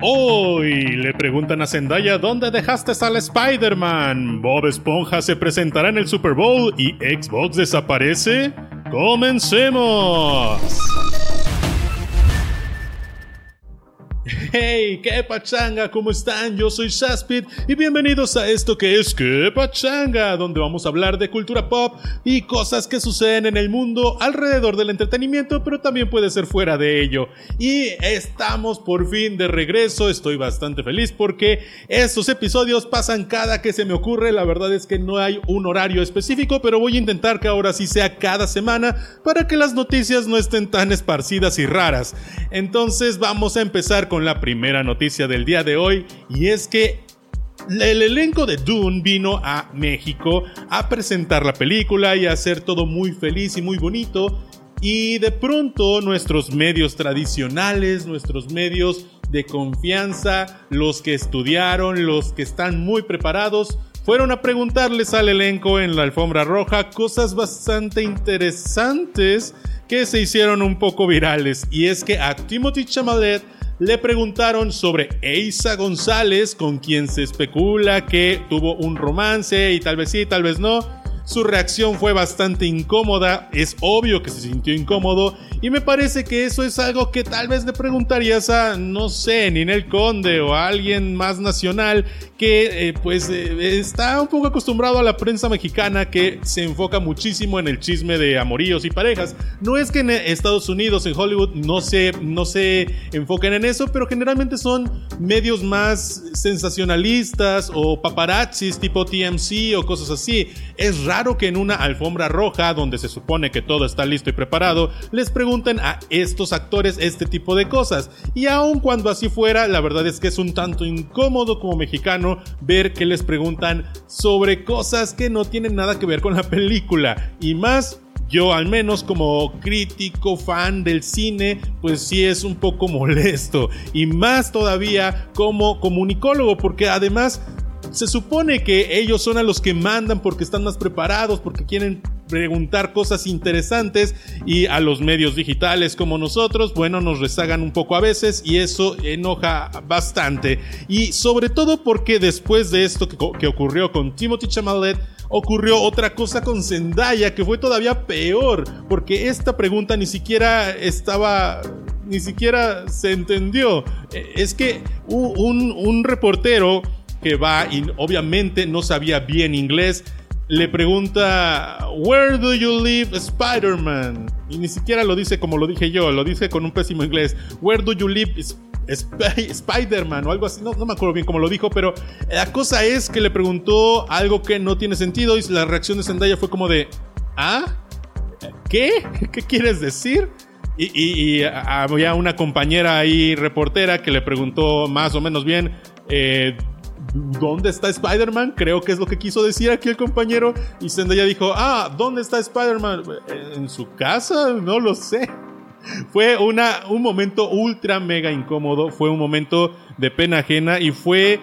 Hoy le preguntan a Zendaya dónde dejaste al Spider-Man. Bob Esponja se presentará en el Super Bowl y Xbox desaparece. ¡Comencemos! Hey, qué pachanga, ¿cómo están? Yo soy Shaspid y bienvenidos a esto que es Que pachanga, donde vamos a hablar de cultura pop y cosas que suceden en el mundo alrededor del entretenimiento, pero también puede ser fuera de ello. Y estamos por fin de regreso, estoy bastante feliz porque estos episodios pasan cada que se me ocurre, la verdad es que no hay un horario específico, pero voy a intentar que ahora sí sea cada semana para que las noticias no estén tan esparcidas y raras. Entonces vamos a empezar con la primera noticia del día de hoy y es que el elenco de Dune vino a México a presentar la película y a hacer todo muy feliz y muy bonito. Y de pronto nuestros medios tradicionales, nuestros medios de confianza, los que estudiaron, los que están muy preparados, fueron a preguntarles al elenco en la alfombra roja cosas bastante interesantes que se hicieron un poco virales. Y es que a Timothy Chamalet le preguntaron sobre Eisa González, con quien se especula que tuvo un romance y tal vez sí, tal vez no. Su reacción fue bastante incómoda, es obvio que se sintió incómodo y me parece que eso es algo que tal vez le preguntarías a, no sé, Ninel Conde o a alguien más nacional que eh, pues eh, está un poco acostumbrado a la prensa mexicana que se enfoca muchísimo en el chisme de amoríos y parejas. No es que en Estados Unidos, en Hollywood, no se, no se enfoquen en eso, pero generalmente son medios más sensacionalistas o paparazzis tipo TMC o cosas así. Es raro que en una alfombra roja, donde se supone que todo está listo y preparado, les pregunten a estos actores este tipo de cosas. Y aun cuando así fuera, la verdad es que es un tanto incómodo como mexicano ver que les preguntan sobre cosas que no tienen nada que ver con la película. Y más yo al menos como crítico fan del cine, pues sí es un poco molesto. Y más todavía como comunicólogo, porque además se supone que ellos son a los que mandan porque están más preparados, porque quieren preguntar cosas interesantes y a los medios digitales como nosotros, bueno, nos rezagan un poco a veces y eso enoja bastante. Y sobre todo porque después de esto que, ocurrió con Timothy Chamalet, ocurrió otra cosa con Zendaya que fue todavía peor, porque esta pregunta ni siquiera estaba ni siquiera se entendió. Es que un, un reportero que va y obviamente no sabía bien inglés, le pregunta, Where do you live, Spider-Man? Y ni siquiera lo dice como lo dije yo, lo dice con un pésimo inglés. Where do you live, Spider-Man? O algo así, no, no, me acuerdo bien cómo lo dijo, pero la cosa es que le preguntó algo que no tiene sentido y la reacción de Zendaya fue como de, ¿ah? ¿Qué? ¿Qué quieres decir? Y, y había una compañera ahí reportera que le preguntó más o menos bien, eh, ¿dónde está Spider-Man? Creo que es lo que quiso decir aquí el compañero. Y Zendaya dijo, ah, ¿dónde está Spider-Man? ¿En su casa? No lo sé. Fue una, un momento ultra mega incómodo, fue un momento de pena ajena y fue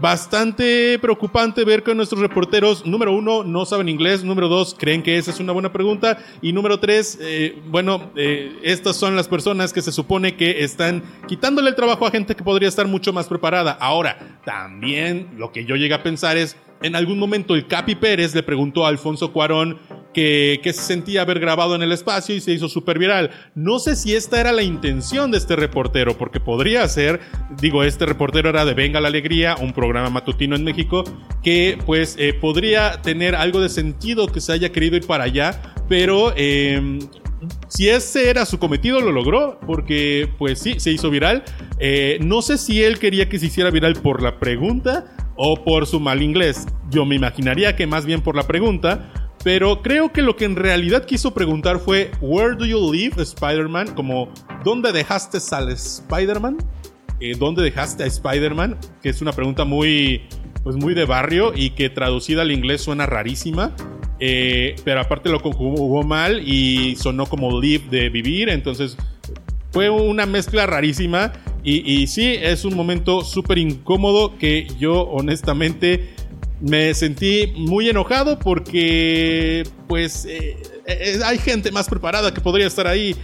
bastante preocupante ver que nuestros reporteros, número uno, no saben inglés, número dos, creen que esa es una buena pregunta, y número tres, eh, bueno, eh, estas son las personas que se supone que están quitándole el trabajo a gente que podría estar mucho más preparada. Ahora, también lo que yo llegué a pensar es, en algún momento el Capi Pérez le preguntó a Alfonso Cuarón que, se sentía haber grabado en el espacio y se hizo súper viral. No sé si esta era la intención de este reportero, porque podría ser, digo, este reportero era de Venga la Alegría, un programa matutino en México, que pues eh, podría tener algo de sentido que se haya querido ir para allá, pero em, si ese era su cometido, lo logró, porque pues sí, se hizo viral. Eh, no sé si él quería que se hiciera viral por la pregunta o por su mal inglés. Yo me imaginaría que más bien por la pregunta, pero creo que lo que en realidad quiso preguntar fue, ¿Where do you live, Spider-Man? Como, ¿dónde dejaste al Spider-Man? Eh, ¿Dónde dejaste a Spider-Man? Que es una pregunta muy, pues muy de barrio y que traducida al inglés suena rarísima. Eh, pero aparte lo conjugó mal y sonó como live de vivir, entonces fue una mezcla rarísima y, y sí, es un momento súper incómodo que yo honestamente me sentí muy enojado porque pues eh, eh, hay gente más preparada que podría estar ahí.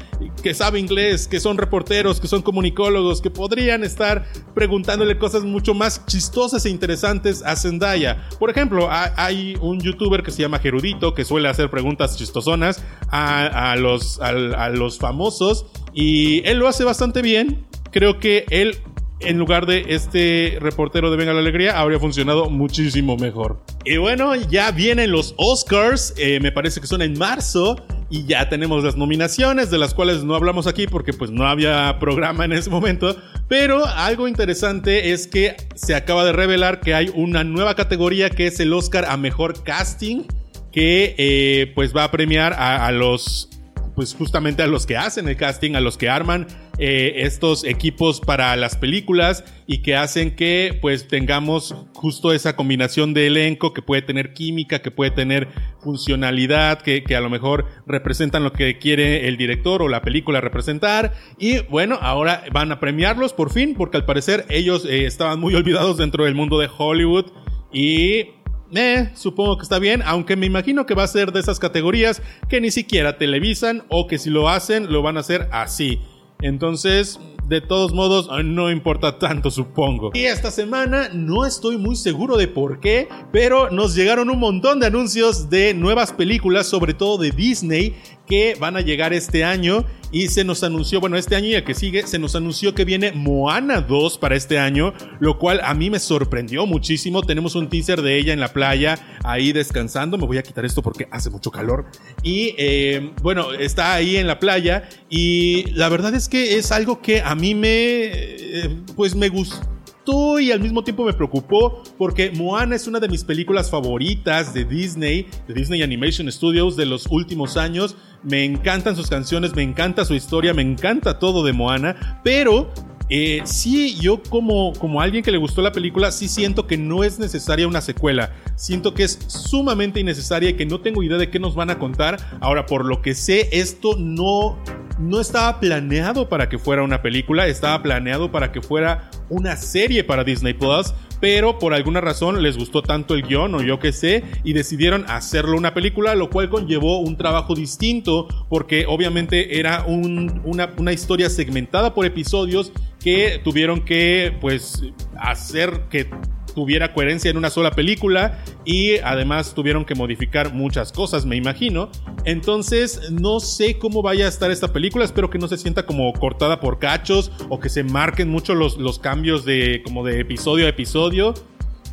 que sabe inglés, que son reporteros, que son comunicólogos, que podrían estar preguntándole cosas mucho más chistosas e interesantes a Zendaya. Por ejemplo, hay un youtuber que se llama Gerudito que suele hacer preguntas chistosonas a, los, a los famosos y él lo hace bastante bien. Creo que él en lugar de este reportero de Venga la Alegría, habría funcionado muchísimo mejor. Y bueno, ya vienen los Oscars, eh, me parece que son en marzo. Y ya tenemos las nominaciones, de las cuales no hablamos aquí porque pues no había programa en ese momento. Pero algo interesante es que se acaba de revelar que hay una nueva categoría que es el Oscar a Mejor Casting, que eh, pues va a premiar a, a los pues justamente a los que hacen el casting, a los que arman eh, estos equipos para las películas y que hacen que pues tengamos justo esa combinación de elenco que puede tener química, que puede tener funcionalidad, que, que a lo mejor representan lo que quiere el director o la película representar. Y bueno, ahora van a premiarlos por fin, porque al parecer ellos eh, estaban muy olvidados dentro del mundo de Hollywood y eh, supongo que está bien, aunque me imagino que va a ser de esas categorías que ni siquiera televisan o que si lo hacen lo van a hacer así. Entonces, de todos modos, no importa tanto, supongo. Y esta semana no estoy muy seguro de por qué, pero nos llegaron un montón de anuncios de nuevas películas, sobre todo de Disney, que van a llegar este año y se nos anunció, bueno, este año y el que sigue, se nos anunció que viene Moana 2 para este año, lo cual a mí me sorprendió muchísimo. Tenemos un teaser de ella en la playa, ahí descansando. Me voy a quitar esto porque hace mucho calor. Y eh, bueno, está ahí en la playa y la verdad es que es algo que mí me, eh, pues me gustó y al mismo tiempo me preocupó porque Moana es una de mis películas favoritas de Disney, de Disney Animation Studios de los últimos años. Me encantan sus canciones, me encanta su historia, me encanta todo de Moana, pero eh, sí, yo como, como alguien que le gustó la película, sí siento que no es necesaria una secuela. Siento que es sumamente innecesaria y que no tengo idea de qué nos van a contar. Ahora, por lo que sé, esto no, no estaba planeado para que fuera una película, estaba planeado para que fuera una serie para Disney Plus, pero por alguna razón les gustó tanto el guion o yo qué sé y decidieron hacerlo una película, lo cual conllevó un trabajo distinto porque obviamente era una, una historia segmentada por episodios que tuvieron que pues hacer que tuviera coherencia en una sola película y además tuvieron que modificar muchas cosas, me imagino. Entonces, no sé cómo vaya a estar esta película, espero que no se sienta como cortada por cachos o que se marquen mucho los, los cambios de como de episodio a episodio.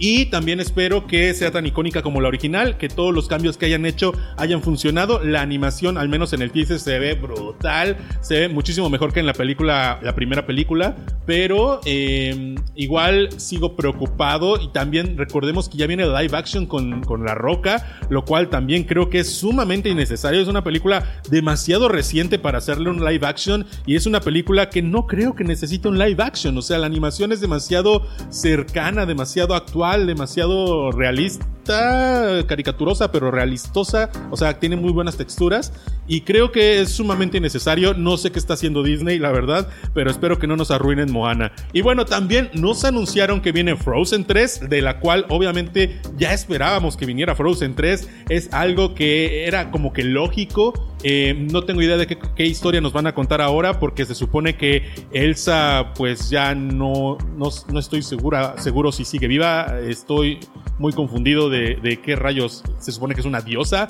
Y también espero que sea tan icónica como la original, que todos los cambios que hayan hecho hayan funcionado. La animación, al menos en el teaser, se ve brutal, se ve muchísimo mejor que en la película, la primera película, pero eh, igual sigo preocupado y también recordemos que ya viene live action con, con La Roca, lo cual también creo que es sumamente innecesario. Es una película demasiado reciente para hacerle un live action y es una película que no creo que necesite un live action, o sea, la animación es demasiado cercana, demasiado actual demasiado realista, caricaturosa, pero realistosa. O sea, tiene muy buenas texturas. Y creo que es sumamente innecesario. No sé qué está haciendo Disney, la verdad, pero espero que no nos arruinen Moana. Y bueno, también nos anunciaron que viene Frozen 3, de la cual obviamente ya esperábamos que viniera Frozen 3. Es algo que era como que lógico. Eh, no tengo idea de qué, historia nos van a contar ahora, porque se supone que Elsa, pues ya no, no, no estoy segura, seguro si sigue viva. Estoy muy confundido de, qué rayos. Se supone que es una diosa,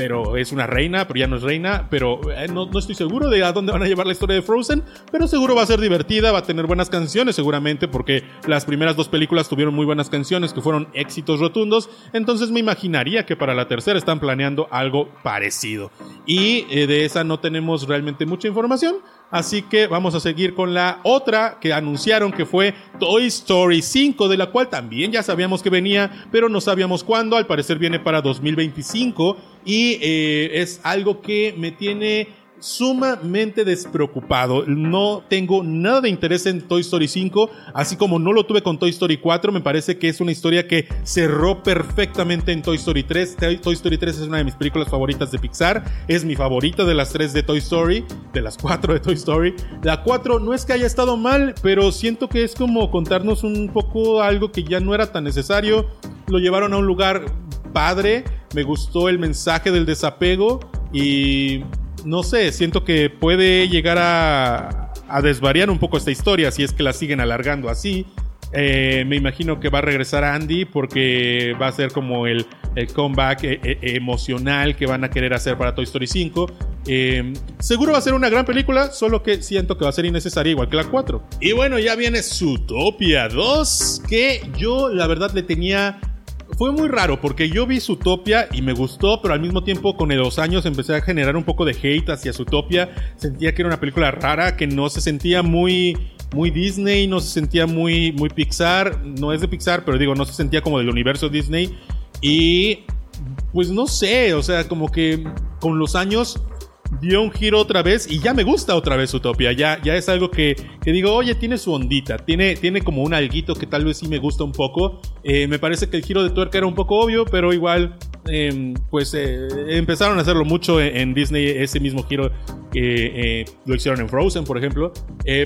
pero es una reina, pero ya no es reina, pero eh, no, no, estoy seguro de a dónde van a llevar la historia de Frozen, pero seguro va a ser divertida, va a tener buenas canciones seguramente, porque las primeras dos películas tuvieron muy buenas canciones que fueron éxitos rotundos, entonces me imaginaría que para la tercera están planeando algo parecido. Y eh, de esa no tenemos realmente mucha información, Así que vamos a seguir con la otra que anunciaron que fue Toy Story 5, de la cual también ya sabíamos que venía, pero no sabíamos cuándo. Al parecer viene para 2025 y eh, es algo que me tiene sumamente despreocupado. No tengo nada de interés en Toy Story 5, así como no lo tuve con Toy Story 4. Me parece que es una historia que cerró perfectamente en Toy Story 3. Toy Story 3 es una de mis películas favoritas de Pixar. Es mi favorita de las 3 de Toy Story, de las 4 de Toy Story. La 4 no es que haya estado mal, pero siento que es como contarnos un poco algo que ya no era tan necesario. Lo llevaron a un lugar padre. Me gustó el mensaje del desapego y no sé, siento que puede llegar a, desvariar un poco esta historia si es que la siguen alargando así. Eh, me imagino que va a regresar Andy porque va a ser como el, comeback eh, eh, emocional que van a querer hacer para Toy Story 5. seguro va a ser una gran película, solo que siento que va a ser innecesaria igual que la 4. Y bueno, ya viene Zootopia 2, que yo la verdad le tenía fue muy raro porque yo vi Zootopia y me gustó, pero al mismo tiempo con los años empecé a generar un poco de hate hacia Zootopia. Sentía que era una película rara, que no se sentía muy muy Disney, no se sentía muy muy Pixar, no es de Pixar, pero digo, no se sentía como del universo Disney y pues no sé, o sea, como que con los años dio un giro otra vez y ya me gusta otra vez Utopia. Ya, ya es algo que, que, digo, oye, tiene su ondita, tiene, tiene como un alguito que tal vez sí me gusta un poco. Eh, me parece que el giro de tuerca era un poco obvio, pero igual, em, pues eh, empezaron a hacerlo mucho en, Disney, ese mismo giro. Eh, lo hicieron en Frozen, por ejemplo.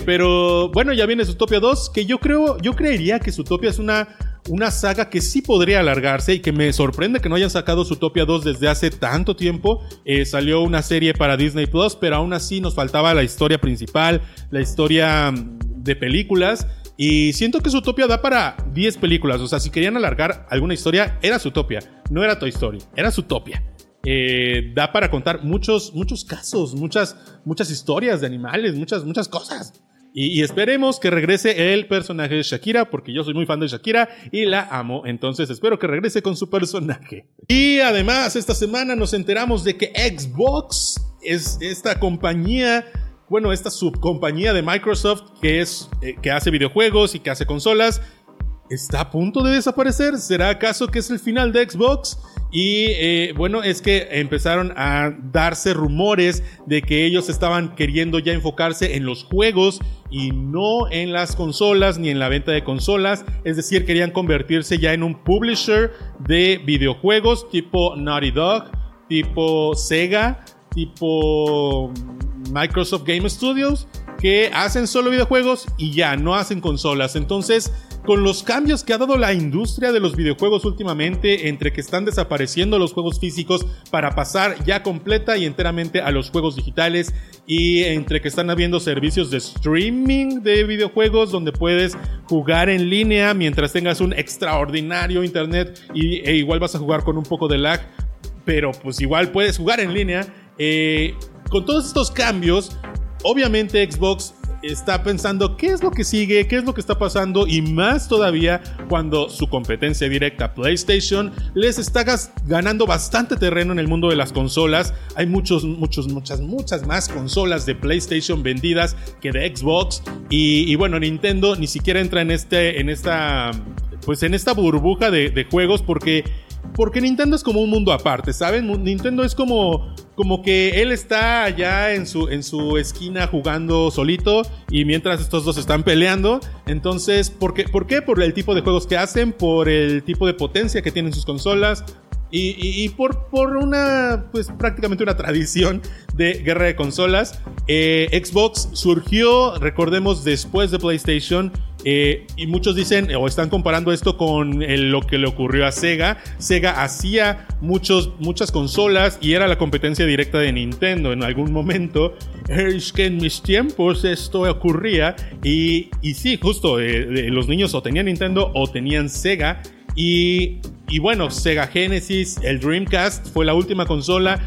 pero bueno, ya viene Utopia 2, que yo creo, yo creería que Utopia es una una saga que sí podría alargarse y que me sorprende que no hayan sacado Zootopia 2 desde hace tanto tiempo. Eh, salió una serie para Disney Plus, pero aún así nos faltaba la historia principal, la historia mm, de películas. Y siento que Zootopia da para 10 películas. O sea, si querían alargar alguna historia, era Zootopia. No era Toy Story, era Zootopia. Eh, da para contar muchos, muchos casos, muchas, muchas historias de animales, muchas, muchas cosas. Y, esperemos que regrese el personaje de Shakira, porque yo soy muy fan de Shakira y la amo. Entonces espero que regrese con su personaje. Y además, esta semana nos enteramos de que Xbox es esta compañía bueno, esta subcompañía de Microsoft que es eh, que hace videojuegos y que hace consolas está a punto de desaparecer. ¿Será acaso que es el final de Xbox? Y eh, bueno, es que empezaron a darse rumores de que ellos estaban queriendo ya enfocarse en los juegos y no en las consolas ni en la venta de consolas. Es decir, querían convertirse ya en un publisher de videojuegos tipo Naughty Dog, tipo Sega, tipo Microsoft Game Studios, que hacen solo videojuegos y ya no hacen consolas. Entonces, con los cambios que ha dado la industria de los videojuegos últimamente, entre que están desapareciendo los juegos físicos para pasar ya completa y enteramente a los juegos digitales, y entre que están habiendo servicios de streaming de videojuegos donde puedes jugar en línea mientras tengas un extraordinario internet y, e igual vas a jugar con un poco de lag, pero pues igual puedes jugar en línea. Eh, con todos estos cambios, obviamente Xbox está pensando qué es lo que sigue, qué es lo que está pasando y más todavía cuando su competencia directa PlayStation les está ganando bastante terreno en el mundo de las consolas. Hay muchos, muchos, muchas, muchas más consolas de PlayStation vendidas que de Xbox y, bueno, Nintendo ni siquiera entra en este, en esta, pues en esta burbuja de, de juegos porque porque Nintendo es como un mundo aparte, ¿saben? Nintendo es como, como que él está allá en su, en su esquina jugando solito y mientras estos dos están peleando. Entonces, ¿por qué? ¿por qué? Por el tipo de juegos que hacen, por el tipo de potencia que tienen sus consolas, y, por, por, una, pues prácticamente una tradición de guerra de consolas. Eh, Xbox surgió, recordemos, después de PlayStation. Eh, y muchos dicen o están comparando esto con lo que le ocurrió a Sega. Sega hacía muchos, muchas consolas y era la competencia directa de Nintendo en algún momento. Es que en mis tiempos esto ocurría. Y, y sí, justo, eh, los niños o tenían Nintendo o tenían Sega. Y, bueno, Sega Genesis, el Dreamcast, fue la última consola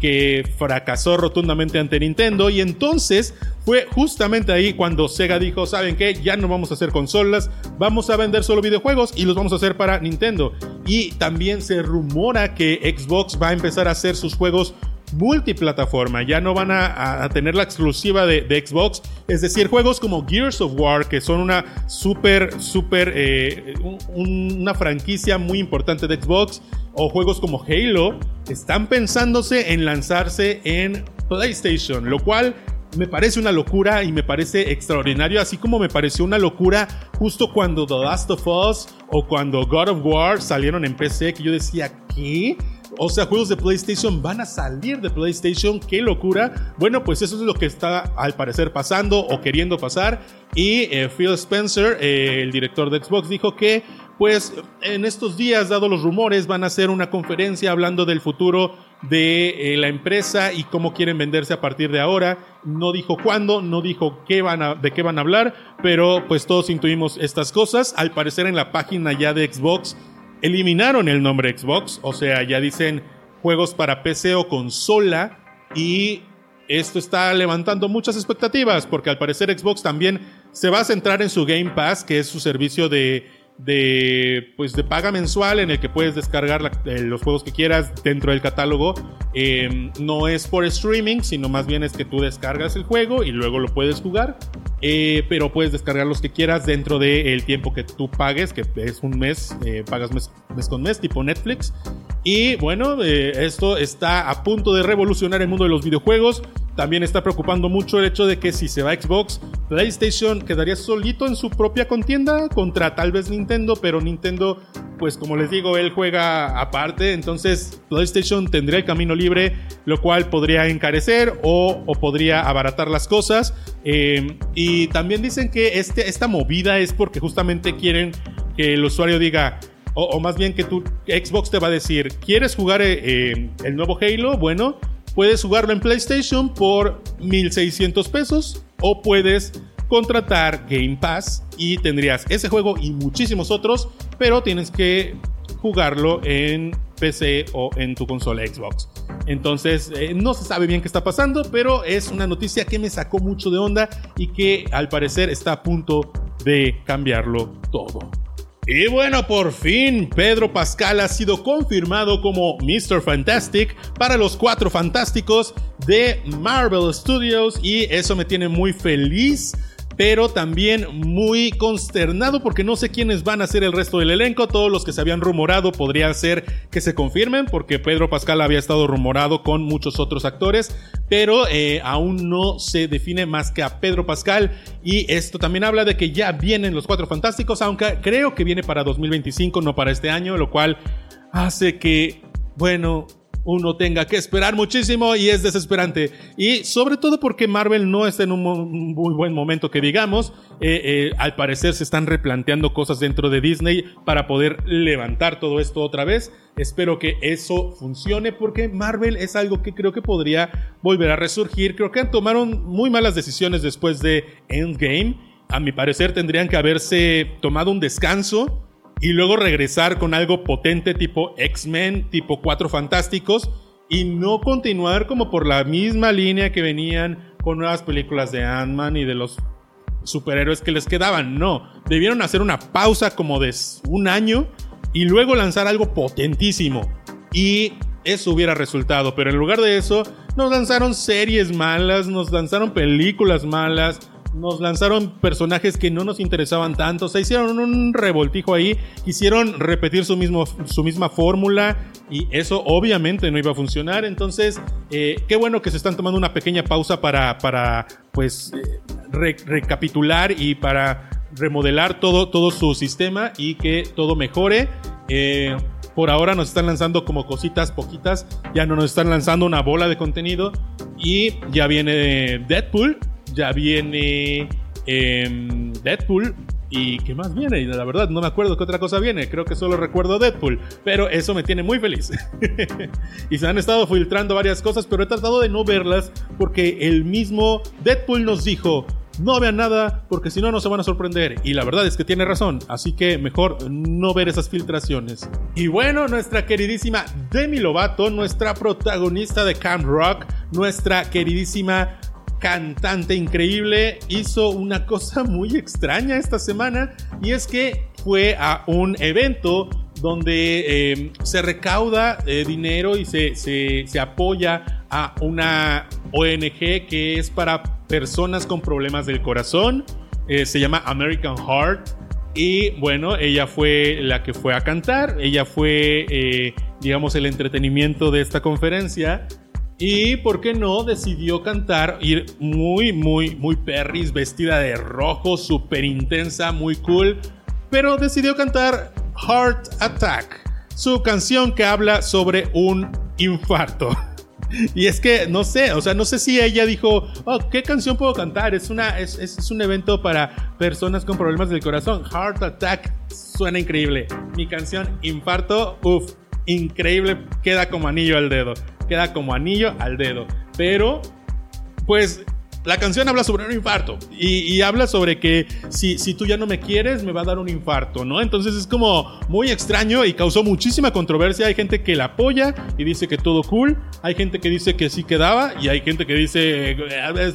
que fracasó rotundamente ante Nintendo y entonces fue justamente ahí cuando Sega dijo, ¿saben qué? Ya no vamos a hacer consolas, vamos a vender solo videojuegos y los vamos a hacer para Nintendo. Y también se rumora que Xbox va a empezar a hacer sus juegos multiplataforma, ya no van a, tener la exclusiva de, Xbox, es decir, juegos como Gears of War, que son una super, super, eh, una franquicia muy importante de Xbox, o juegos como Halo, están pensándose en lanzarse en PlayStation, lo cual me parece una locura y me parece extraordinario, así como me pareció una locura justo cuando The Last of Us o cuando God of War salieron en PC, que yo decía, ¿qué? O sea, juegos de PlayStation van a salir de PlayStation, qué locura. Bueno, pues eso es lo que está al parecer pasando o queriendo pasar. Y eh, Phil Spencer, eh, el director de Xbox, dijo que pues en estos días, dado los rumores, van a hacer una conferencia hablando del futuro de eh, la empresa y cómo quieren venderse a partir de ahora. No dijo cuándo, no dijo de qué van a hablar, pero pues todos intuimos estas cosas. Al parecer en la página ya de Xbox eliminaron el nombre Xbox, o sea, ya dicen juegos para PC o consola y esto está levantando muchas expectativas porque al parecer Xbox también se va a centrar en su Game Pass, que es su servicio de de pues de paga mensual en el que puedes descargar eh, los juegos que quieras dentro del catálogo. Em, no es por streaming sino más bien es que tú descargas el juego y luego lo puedes jugar. Eh, pero puedes descargar los que quieras dentro del tiempo que tú pagues que es un mes eh, pagas mes, mes, con mes tipo Netflix. Y bueno esto está a punto de revolucionar el mundo de los videojuegos también está preocupando mucho el hecho de que si se va Xbox, PlayStation quedaría solito en su propia contienda contra tal vez Nintendo, pero Nintendo, pues como les digo, él juega aparte, entonces PlayStation tendría el camino libre, lo cual podría encarecer o, podría abaratar las cosas. Eh, y también dicen que este, esta movida es porque justamente quieren que el usuario diga, o, más bien que tu Xbox te va a decir, ¿quieres jugar eh, eh, el nuevo Halo? Bueno, Puedes jugarlo en PlayStation por 1600 pesos o puedes contratar Game Pass y tendrías ese juego y muchísimos otros, pero tienes que jugarlo en PC o en tu consola Xbox. Entonces, eh, no se sabe bien qué está pasando, pero es una noticia que me sacó mucho de onda y que al parecer está a punto de cambiarlo todo. Y bueno, por fin Pedro Pascal ha sido confirmado como Mr. Fantastic para los Cuatro Fantásticos de Marvel Studios y eso me tiene muy feliz pero también muy consternado porque no sé quiénes van a ser el resto del elenco. Todos los que se habían rumorado podría ser que se confirmen porque Pedro Pascal había estado rumorado con muchos otros actores, pero eh, aún no se define más que a Pedro Pascal y esto también habla de que ya vienen los Cuatro Fantásticos, aunque creo que viene para 2025, no para este año, lo cual hace que, bueno, uno tenga que esperar muchísimo y es desesperante. Y sobre todo porque Marvel no está en un muy buen momento que digamos. Eh, eh, al parecer se están replanteando cosas dentro de Disney para poder levantar todo esto otra vez. Espero que eso funcione porque Marvel es algo que creo que podría volver a resurgir. Creo que tomaron muy malas decisiones después de Endgame. A mi parecer tendrían que haberse tomado un descanso y luego regresar con algo potente tipo X-Men, tipo Cuatro Fantásticos y no continuar como por la misma línea que venían con nuevas películas de Ant-Man y de los superhéroes que les quedaban. No, debieron hacer una pausa como de un año y luego lanzar algo potentísimo. Y eso hubiera resultado, pero en lugar de eso nos lanzaron series malas, nos lanzaron películas malas, nos lanzaron personajes que no nos interesaban tanto, o sea, hicieron un revoltijo ahí, quisieron repetir su, mismo, su misma fórmula y eso obviamente no iba a funcionar, entonces eh, qué bueno que se están tomando una pequeña pausa para, para pues, eh, recapitular y para remodelar todo, todo su sistema y que todo mejore. Eh, por ahora nos están lanzando como cositas poquitas, ya no nos están lanzando una bola de contenido y ya viene Deadpool, ya viene em, Deadpool. ¿Y qué más viene? La verdad no me acuerdo qué otra cosa viene. Creo que solo recuerdo Deadpool. Pero eso me tiene muy feliz. y se han estado filtrando varias cosas, pero he tratado de no verlas porque el mismo Deadpool nos dijo, no vean nada porque si no no se van a sorprender. Y la verdad es que tiene razón, así que mejor no ver esas filtraciones. Y bueno, nuestra queridísima Demi Lovato, nuestra protagonista de Camp Rock, nuestra queridísima cantante increíble, hizo una cosa muy extraña esta semana y es que fue a un evento donde em, se recauda eh, dinero y se, se, apoya a una ONG que es para personas con problemas del corazón. Eh, se llama American Heart. Y bueno, ella fue la que fue a cantar. Ella fue, eh, digamos, el entretenimiento de esta conferencia. Y, ¿por qué no? Decidió cantar, ir muy, muy, muy perris, vestida de rojo, súper intensa, muy cool. Pero decidió cantar Heart Attack, su canción que habla sobre un infarto. Y es que no sé, o sea, no sé si ella dijo, oh, ¿qué canción puedo cantar? Es, una, es, es, un evento para personas con problemas del corazón. Heart Attack suena increíble. Mi canción Infarto, uff, increíble, queda como anillo al dedo. queda como anillo al dedo. Pero, pues la canción habla sobre un infarto y, habla sobre que si, si, tú ya no me quieres, me va a dar un infarto, ¿no? Entonces es como muy extraño y causó muchísima controversia. Hay gente que la apoya y dice que todo cool. Hay gente que dice que sí quedaba y hay gente que dice,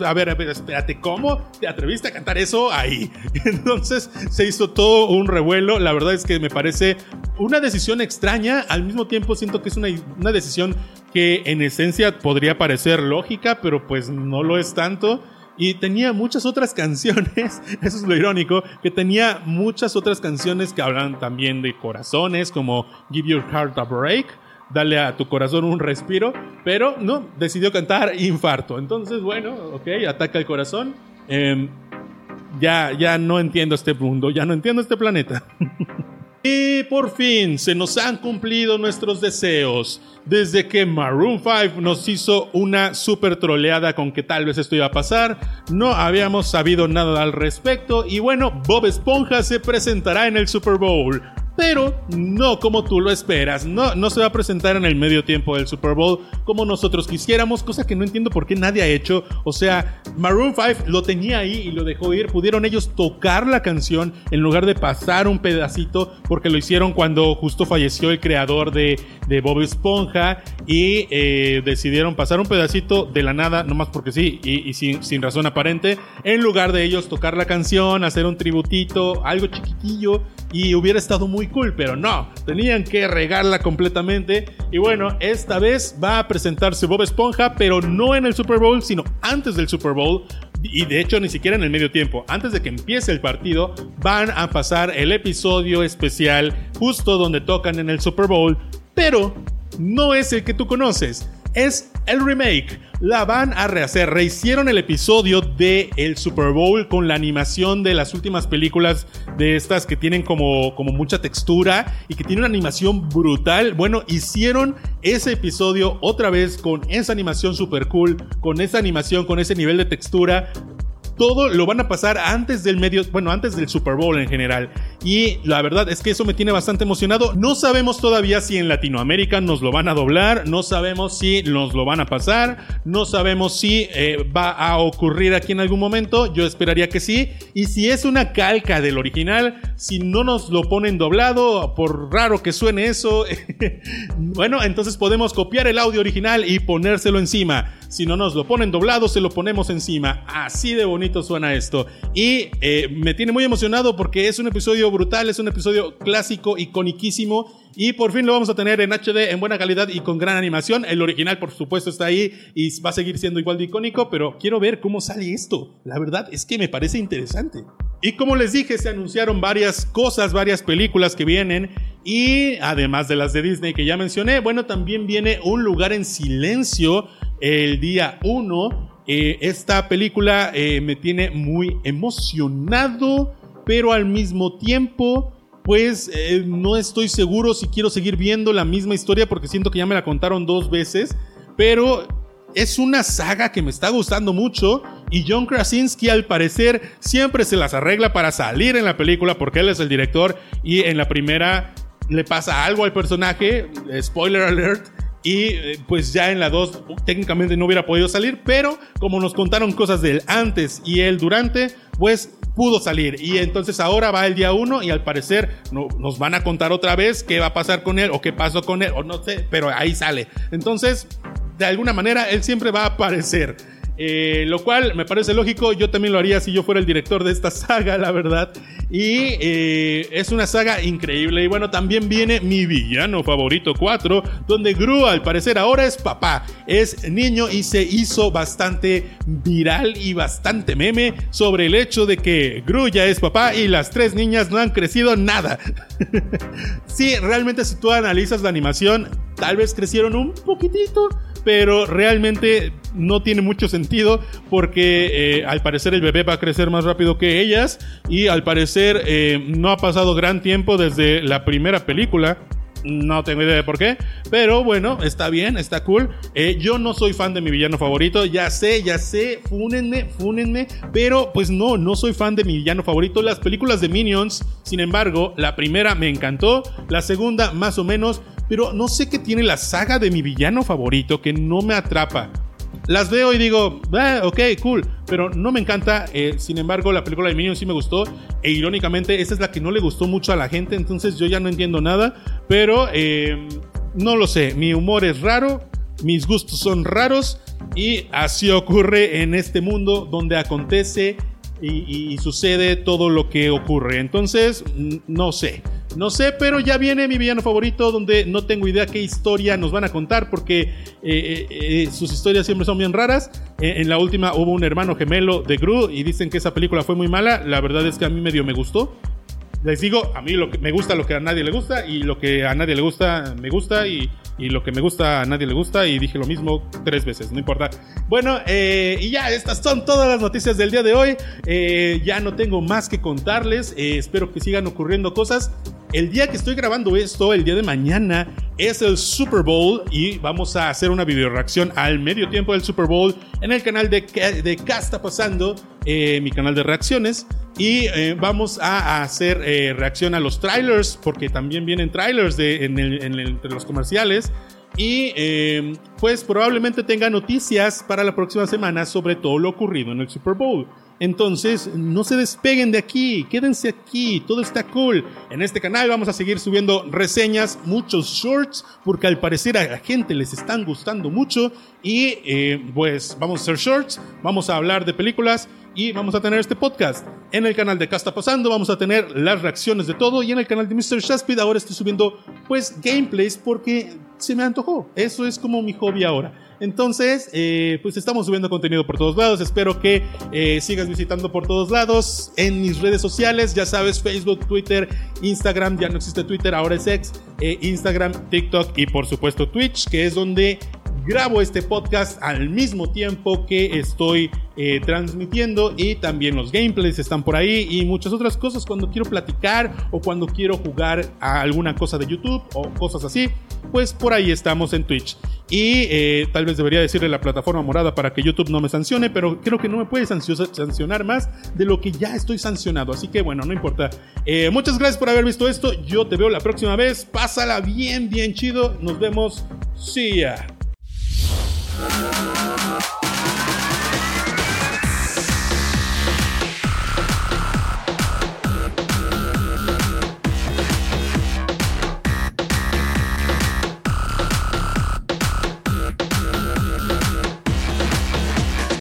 a ver, espérate, ¿cómo te atreviste a cantar eso ahí? Entonces se hizo todo un revuelo. La verdad es que me parece una decisión extraña. Al mismo tiempo siento que es una, una decisión que en esencia podría parecer lógica, pero pues no lo es tanto. Y tenía muchas otras canciones, eso es lo irónico, que tenía muchas otras canciones que hablan también de corazones, como Give Your Heart a Break, dale a tu corazón un respiro, pero no, decidió cantar Infarto. Entonces, bueno, ok, ataca el corazón. Em, ya, ya no entiendo este mundo, ya no entiendo este planeta. Y por fin se nos han cumplido nuestros deseos. Desde que Maroon 5 nos hizo una super troleada con que tal vez esto iba a pasar, no habíamos sabido nada al respecto y bueno, Bob Esponja se presentará en el Super Bowl pero no como tú lo esperas. No, no se va a presentar en el medio tiempo del Super Bowl como nosotros quisiéramos, cosa que no entiendo por qué nadie ha hecho. O sea, Maroon 5 lo tenía ahí y lo dejó ir. Pudieron ellos tocar la canción en lugar de pasar un pedacito, porque lo hicieron cuando justo falleció el creador de, de Bob Esponja y eh, decidieron pasar un pedacito de la nada, nomás porque sí, y, sin, sin razón aparente, en lugar de ellos tocar la canción, hacer un tributito, algo chiquitillo, y hubiera estado muy cool, pero no, tenían que regarla completamente. Y bueno, esta vez va a presentarse Bob Esponja, pero no en el Super Bowl, sino antes del Super Bowl. Y de hecho ni siquiera en el medio tiempo, antes de que empiece el partido, van a pasar el episodio especial justo donde tocan en el Super Bowl, pero no es el que tú conoces es el remake. La van a rehacer. Rehicieron el episodio de el Super Bowl con la animación de las últimas películas de estas que tienen como, como mucha textura y que tienen una animación brutal. Bueno, hicieron ese episodio otra vez con esa animación super cool, con esa animación, con ese nivel de textura todo lo van a pasar antes del medio, bueno, antes del Super Bowl en general. Y la verdad es que eso me tiene bastante emocionado. No sabemos todavía si en Latinoamérica nos lo van a doblar, no sabemos si nos lo van a pasar, no sabemos si eh, va a ocurrir aquí en algún momento. Yo esperaría que sí. Y si es una calca del original, si no nos lo ponen doblado, por raro que suene eso, bueno, entonces podemos copiar el audio original y ponérselo encima. Si no nos lo ponen doblado, se lo ponemos encima. Así de bonito suena esto. Y eh, me tiene muy emocionado porque es un episodio brutal, es un episodio clásico, iconiquísimo. Y por fin lo vamos a tener en HD, en buena calidad y con gran animación. El original, por supuesto, está ahí y va a seguir siendo igual de icónico, pero quiero ver cómo sale esto. La verdad es que me parece interesante. Y como les dije, se anunciaron varias cosas, varias películas que vienen. Y además de las de Disney que ya mencioné, bueno, también viene Un lugar en silencio el día 1. Eh, esta película eh, me tiene muy emocionado, pero al mismo tiempo, pues eh, no estoy seguro si quiero seguir viendo la misma historia porque siento que ya me la contaron dos veces, pero es una saga que me está gustando mucho y John Krasinski al parecer siempre se las arregla para salir en la película porque él es el director y en la primera le pasa algo al personaje, spoiler alert, y eh, pues ya en la 2 técnicamente no hubiera podido salir, pero como nos contaron cosas del antes y el durante, pues pudo salir. Y entonces ahora va el día 1 y al parecer no, nos van a contar otra vez qué va a pasar con él o qué pasó con él o no sé, pero ahí sale. Entonces, de alguna manera, él siempre va a aparecer. Eh, lo cual me parece lógico, yo también lo haría si yo fuera el director de esta saga, la verdad. Y eh, es una saga increíble. Y bueno, también viene mi villano favorito 4, donde Gru al parecer ahora es papá, es niño y se hizo bastante viral y bastante meme sobre el hecho de que Gru ya es papá y las tres niñas no han crecido nada. sí, realmente si tú analizas la animación, tal vez crecieron un poquitito pero realmente no tiene mucho sentido porque eh, al parecer el bebé va a crecer más rápido que ellas y al parecer eh, no ha pasado gran tiempo desde la primera película. No tengo idea de por qué, pero bueno, está bien, está cool. Eh, yo no soy fan de mi villano favorito, ya sé, ya sé, fúnenme, fúnenme, pero pues no, no soy fan de mi villano favorito. Las películas de Minions, sin embargo, la primera me encantó, la segunda más o menos, pero no sé qué tiene la saga de mi villano favorito que no me atrapa. Las veo y digo, ah, ok, cool, pero no me encanta. Eh, sin embargo, la película de Minions sí me gustó. E irónicamente, esa es la que no le gustó mucho a la gente. Entonces yo ya no entiendo nada. Pero eh, no lo sé. Mi humor es raro. Mis gustos son raros. Y así ocurre en este mundo donde acontece y, sucede todo lo que ocurre. Entonces, no sé. No sé, pero ya viene mi villano favorito donde no tengo idea qué historia nos van a contar porque eh, eh, eh, sus historias siempre son bien raras. en la última hubo un hermano gemelo de Gru y dicen que esa película fue muy mala. La verdad es que a mí medio me gustó. Les digo, a mí lo que me gusta lo que a nadie le gusta y lo que a nadie le gusta me gusta y, lo que me gusta a nadie le gusta y dije lo mismo tres veces, no importa. Bueno, y ya, estas son todas las noticias del día de hoy. Ya no tengo más que contarles, espero que sigan ocurriendo cosas. El día que estoy grabando esto, el día de mañana, es el Super Bowl y vamos a hacer una video reacción al medio tiempo del Super Bowl en el canal de, de ¿Qué está pasando? mi canal de reacciones. Y vamos a hacer reacción a los trailers, porque también vienen trailers de, en, entre los comerciales. Y pues probablemente tenga noticias para la próxima semana sobre todo lo ocurrido en el Super Bowl. Entonces, no se despeguen de aquí, quédense aquí, todo está cool. En este canal vamos a seguir subiendo reseñas, muchos shorts, porque al parecer a la gente les están gustando mucho. Y eh, pues vamos a hacer shorts, vamos a hablar de películas y vamos a tener este podcast. En el canal de ¿Qué está pasando? Vamos a tener las reacciones de todo y en el canal de Mr. Shaspid ahora estoy subiendo pues gameplays porque se me antojó. Eso es como mi hobby ahora. Entonces, eh, pues estamos subiendo contenido por todos lados. Espero que eh, sigas visitando por todos lados. En mis redes sociales, ya sabes, Facebook, Twitter, Instagram, ya no existe Twitter, ahora es X, eh, Instagram, TikTok y por supuesto Twitch, que es donde grabo este podcast al mismo tiempo que estoy eh, transmitiendo y también los gameplays están por ahí y muchas otras cosas cuando quiero platicar o cuando quiero jugar a alguna cosa de YouTube o cosas así, pues por ahí estamos en Twitch. Y eh, tal vez debería decirle la plataforma morada para que YouTube no me sancione, pero creo que no me puede sancionar más de lo que ya estoy sancionado. Así que bueno, no importa. Eh, muchas gracias por haber visto esto. Yo te veo la próxima vez. Pásala bien, bien chido. Nos vemos. See ya. Música